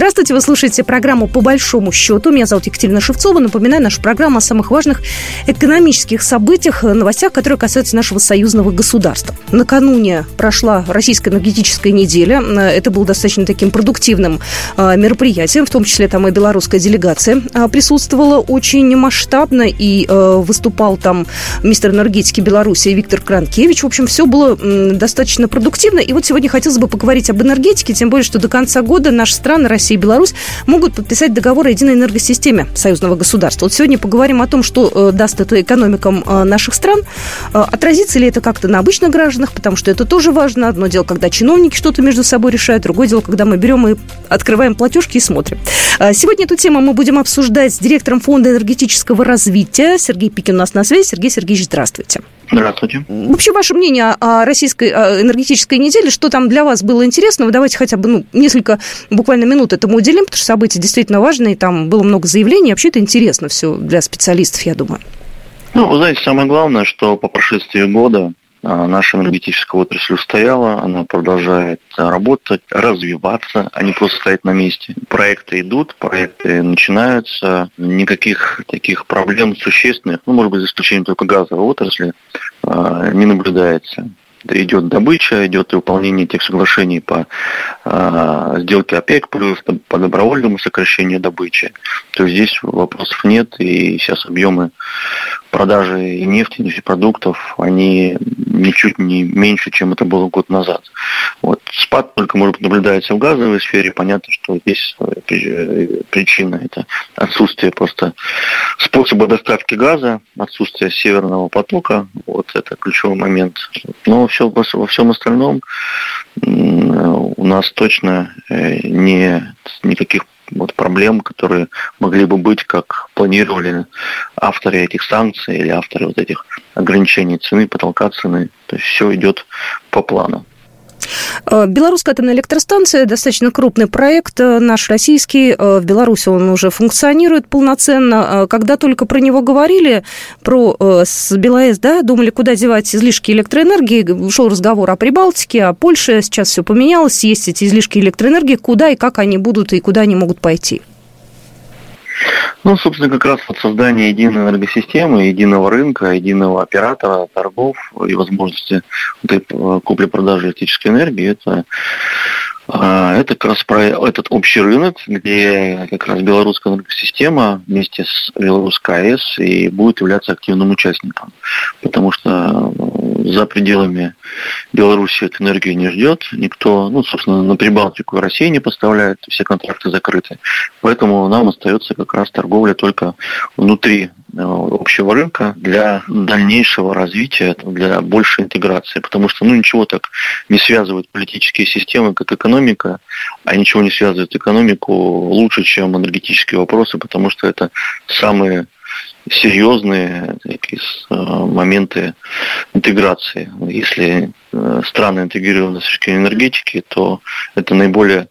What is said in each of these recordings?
Здравствуйте, вы слушаете программу «По большому счету». Меня зовут Екатерина Шевцова. Напоминаю, наша программа о самых важных экономических событиях, новостях, которые касаются нашего союзного государства. Накануне прошла российская энергетическая неделя. Это было достаточно таким продуктивным а, мероприятием, в том числе там и белорусская делегация присутствовала очень масштабно, и выступал там мистер энергетики Беларуси Виктор Кранкевич. В общем, все было достаточно продуктивно. И вот сегодня хотелось бы поговорить об энергетике, тем более, что до конца года наши страны, Россия и Беларусь, могут подписать договор о единой энергосистеме союзного государства. Вот сегодня поговорим о том, что э, даст это экономикам э, наших стран. Э, отразится ли это как-то на обычных гражданах, потому что это тоже важно. Одно дело, когда чиновники что-то между собой решают, другое дело, когда мы берем и открываем платежки и смотрим. Сегодня эту тему мы будем обсуждать с директором Фонда энергетического развития. Сергей Пикин у нас на связи. Сергей Сергеевич, здравствуйте. Здравствуйте. Вообще, ваше мнение о российской энергетической неделе, что там для вас было интересного? Давайте хотя бы ну, несколько буквально минут этому уделим, потому что события действительно важные, там было много заявлений, вообще это интересно все для специалистов, я думаю. Ну, вы знаете, самое главное, что по прошествии года наша энергетическая отрасль устояла, она продолжает работать, развиваться, а не просто стоять на месте. Проекты идут, проекты начинаются, никаких таких проблем существенных, ну, может быть, за исключением только газовой отрасли, а, не наблюдается идет добыча, идет и выполнение тех соглашений по э, сделке ОПЕК, плюс по добровольному сокращению добычи. То есть здесь вопросов нет, и сейчас объемы продажи и нефти, нефтепродуктов, они ничуть не меньше, чем это было год назад. Вот. Спад только, может быть, наблюдается в газовой сфере. Понятно, что здесь э, причина – это отсутствие просто способа доставки газа, отсутствие северного потока. Вот это ключевой момент. Но все, во всем остальном у нас точно э, не, никаких вот проблем, которые могли бы быть, как планировали авторы этих санкций или авторы вот этих ограничений цены, потолка цены. То есть все идет по плану. Э, Белорусская атомная электростанция достаточно крупный проект, э, наш российский. Э, в Беларуси он уже функционирует полноценно. Когда только про него говорили, про с БелАЭС, да, думали, куда девать излишки электроэнергии, шел разговор о Прибалтике, о Польше, сейчас все поменялось, есть эти излишки электроэнергии, куда и как они будут и куда они могут пойти. Ну, собственно, как раз вот создание единой энергосистемы, единого рынка, единого оператора, торгов и возможности э, купли-продажи электрической энергии, это это как раз про этот общий рынок, где как раз белорусская энергосистема вместе с белорусской АЭС и будет являться активным участником. Потому что э, за пределами Беларуси эту энергию не ждет никто. Ну, собственно, на Прибалтику Россия не поставляет, все контракты закрыты. Поэтому нам остается как раз торговля только внутри общего рынка для дальнейшего развития, для большей интеграции. Потому что ну, ничего так не связывает политические системы, как экономика, а ничего не связывает экономику лучше, чем энергетические вопросы, потому что это самые серьезные такие, э, моменты интеграции. Если э, страны интегрированы с точки энергетики, то это наиболее,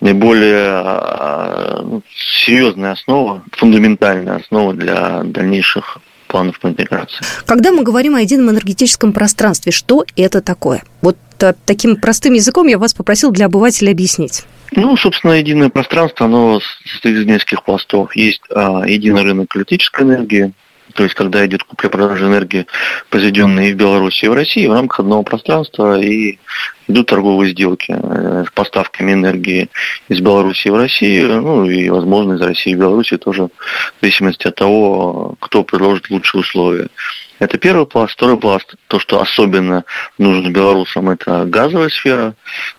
наиболее а, серьезная основа, фундаментальная основа для дальнейших планов по интеграции. Когда мы говорим о едином энергетическом пространстве, что это такое? Вот э, таким простым языком я вас попросил для обывателя объяснить. Ну, собственно, единое пространство, оно состоит из нескольких пластов. Есть а, единый рынок электрической энергии, то есть когда идет купля-продажа энергии, произведенной в Беларуси, и в России, в рамках одного пространства, и идут торговые сделки э, с поставками энергии из Беларуси в Россию, ну и, возможно, из России в Беларуси тоже, в зависимости от того, кто предложит лучшие условия. Это первый пласт. Второй пласт, то, что особенно нужно белорусам, это газовая сфера.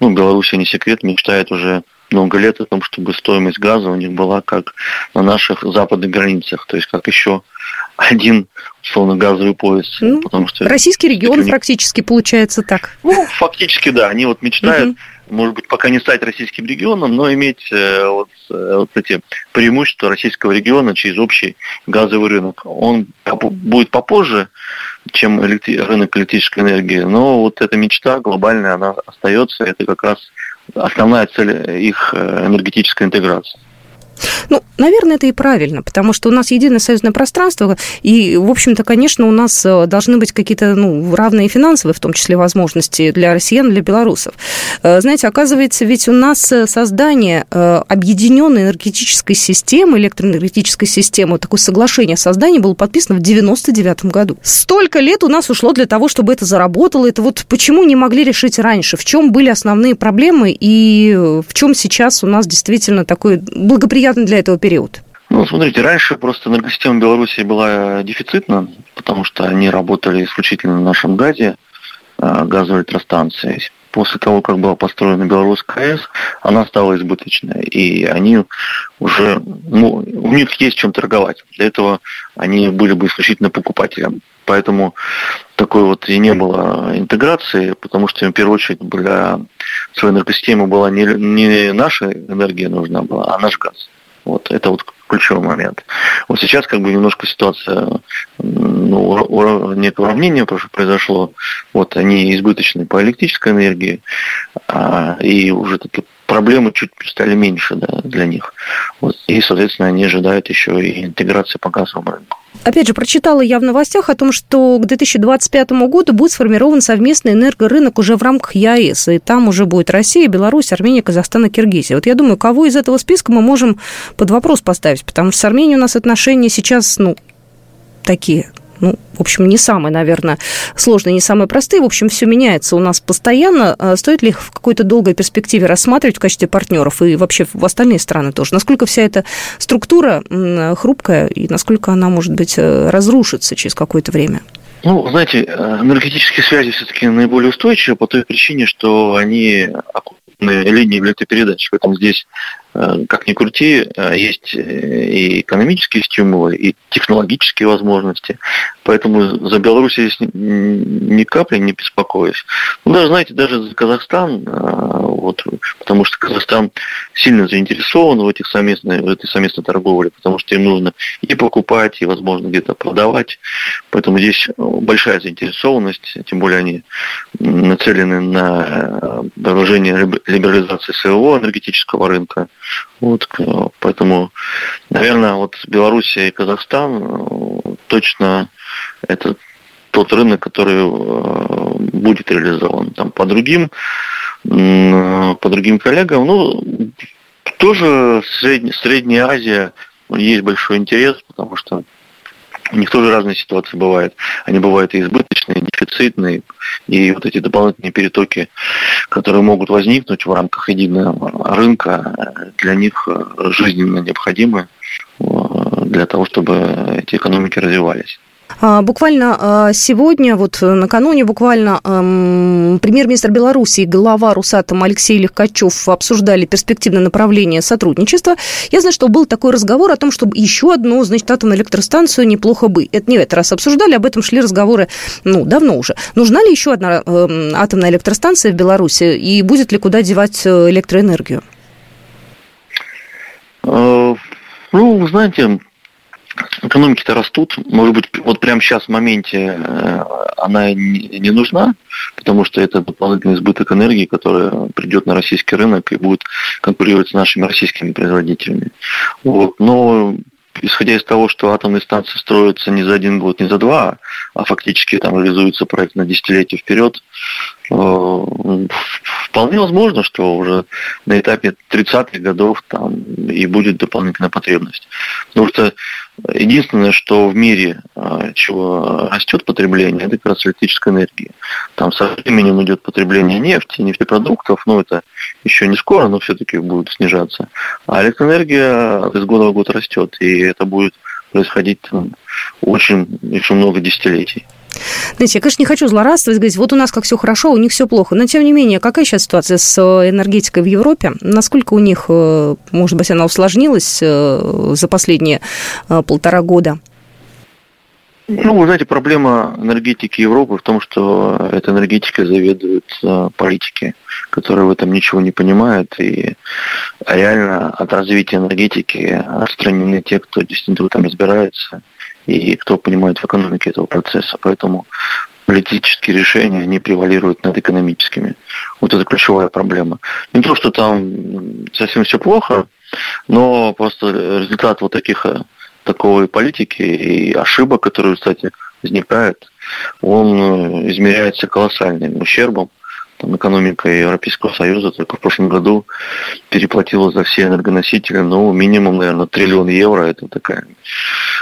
Ну, Беларусь, не секрет, мечтает уже много лет о том, чтобы стоимость газа у них была как на наших западных границах, то есть как еще один условно газовый пояс. Ну, потому что российский регион них... практически получается так. Ну, фактически, да. Они вот мечтают, угу. может быть, пока не стать российским регионом, но иметь э, вот, э, вот эти преимущества российского региона через общий газовый рынок. Он будет попозже, чем электри... рынок электрической энергии, но вот эта мечта глобальная, она остается. Это как раз основная цель их э, энергетической интеграции. Ну, Наверное, это и правильно, потому что у нас единое союзное пространство, и, в общем-то, конечно, у нас э, должны быть какие-то ну, равные финансовые, в том числе, возможности для россиян, для белорусов. Э, знаете, оказывается, ведь у нас э, создание объединенной энергетической системы, электроэнергетической системы, такое соглашение создания было подписано в 99 году. Столько лет у нас ушло для того, чтобы это заработало. Это вот почему не могли решить раньше? В чем были основные проблемы и в чем сейчас у нас действительно такой благоприятный для этого период? Ну, смотрите, раньше просто энергосистема Беларуси была дефицитна, потому что они работали исключительно на нашем газе, а, газовой электростанции. После того, как была построена Белорусская АЭС, она стала избыточной. И они уже, ну, у них есть чем торговать. Для этого они были бы исключительно покупателем. Поэтому такой вот и не было интеграции, потому что в первую очередь для своей энергосистемы была не, не наша энергия нужна была, а наш газ. Вот это вот ключевой момент. Вот сейчас как бы немножко ситуация, ну, некое уравнение произошло. Вот они избыточны по электрической энергии, а, и уже такие проблемы чуть стали меньше да, для них. Вот, и, соответственно, они ожидают еще и интеграции по газовому рынку. Опять же, прочитала я в новостях о том, что к 2025 году будет сформирован совместный энергорынок уже в рамках ЕАЭС, и там уже будет Россия, Беларусь, Армения, Казахстан и Киргизия. Вот я думаю, кого из этого списка мы можем под вопрос поставить, потому что с Арменией у нас отношения сейчас, ну, такие ну, в общем, не самые, наверное, сложные, не самые простые. В общем, все меняется у нас постоянно. А стоит ли их в какой-то долгой перспективе рассматривать в качестве партнеров и вообще в остальные страны тоже? Насколько вся эта структура хрупкая и насколько она, может быть, э, разрушится через какое-то время? Ну, знаете, э, энергетические связи все-таки наиболее устойчивы по той причине, что они линии электропередач. Поэтому здесь Э, как ни крути, э, есть э, и экономические стимулы, и технологические возможности. Поэтому за Беларусь здесь ни капли не беспокоюсь. Ну, даже, знаете, даже за Казахстан, вот, потому что Казахстан сильно заинтересован в, этих совместной, в этой совместной торговле, потому что им нужно и покупать, и, возможно, где-то продавать. Поэтому здесь большая заинтересованность, тем более они нацелены на продолжение либерализации своего энергетического рынка. Вот, поэтому, наверное, вот Белоруссия и Казахстан точно это тот рынок, который э, будет реализован. Там по другим, по другим коллегам, ну, тоже Средняя, Средняя Азия есть большой интерес, потому что у них тоже разные ситуации бывают. Они бывают и избыточные, и дефицитные, и вот эти дополнительные перетоки, которые могут возникнуть в рамках единого рынка, для них жизненно необходимы э, для того, чтобы эти экономики развивались. А, буквально а, сегодня, вот э, накануне буквально премьер-министр Беларуси и глава Русатом Алексей Легкачев обсуждали перспективное направление сотрудничества. Я знаю, что был такой разговор о том, чтобы еще одну, значит, атомную электростанцию неплохо бы. Это не в этот раз обсуждали, об этом шли разговоры, ну, давно уже. Нужна ли еще одна атомная электростанция в Беларуси и будет ли куда девать э, электроэнергию? Э, ну, знаете, экономики-то растут. Может быть, вот прямо сейчас в моменте э, она не нужна, потому что это дополнительный избыток энергии, который придет на российский рынок и будет конкурировать с нашими российскими производителями. Вот. Но исходя из того, что атомные станции строятся не за один год, не за два, а фактически там реализуется проект на десятилетие вперед, вполне возможно, что уже на этапе 30-х годов там и будет дополнительная потребность. Потому что Единственное, что в мире а, чего растет потребление, это как раз электрическая энергия. Там со временем идет потребление нефти, нефтепродуктов, но это еще не скоро, но все-таки будет снижаться. А электроэнергия из года в год растет, и это будет происходить там, очень еще много десятилетий. Знаете, я, конечно, не хочу злорадствовать, говорить, вот у нас как все хорошо, у них все плохо. Но, тем не менее, какая сейчас ситуация с э, энергетикой в Европе? Насколько у них, э, может быть, она усложнилась э, за последние полтора года? Ну, вы знаете, проблема энергетики Европы в том, что эта энергетика заведуют политики, которые в этом ничего не понимают, и реально от развития энергетики отстранены те, кто действительно в этом разбирается и кто понимает в экономике этого процесса. Поэтому политические решения, они превалируют над экономическими. Вот это ключевая проблема. Не то, что там совсем все плохо, Но просто результат вот таких такой политики и ошибок, которые, кстати, возникают, он измеряется колоссальным ущербом там, экономика Европейского Союза только в прошлом году переплатила за все энергоносители, ну, минимум, наверное, триллион евро. Это такая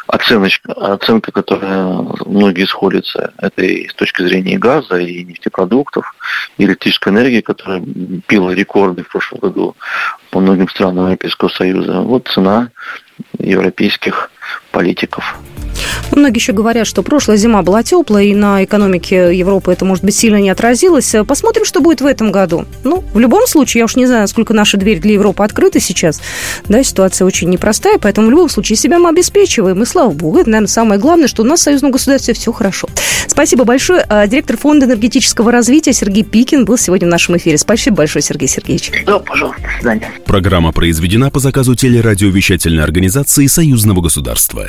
оценочка, оценка, которая многие сходятся. Это и с точки зрения газа, и нефтепродуктов, и электрической энергии, которая била рекорды в прошлом году по многим странам Европейского Союза. Вот цена европейских политиков. Многие еще говорят, что прошлая зима была теплая, и на экономике Европы это, может быть, сильно не отразилось. Посмотрим, что будет в этом году. Ну, в любом случае, я уж не знаю, насколько наши двери для Европы открыты сейчас. Да, ситуация очень непростая, поэтому в любом случае себя мы обеспечиваем. И слава богу, это, наверное, самое главное, что у нас в союзном государстве все хорошо. Спасибо большое. А, директор Фонда энергетического развития Сергей Пикин был сегодня в нашем эфире. Спасибо большое, Сергей Сергеевич. Да, пожалуйста. До свидания. Программа произведена по заказу телерадиовещательной организации Союзного государства.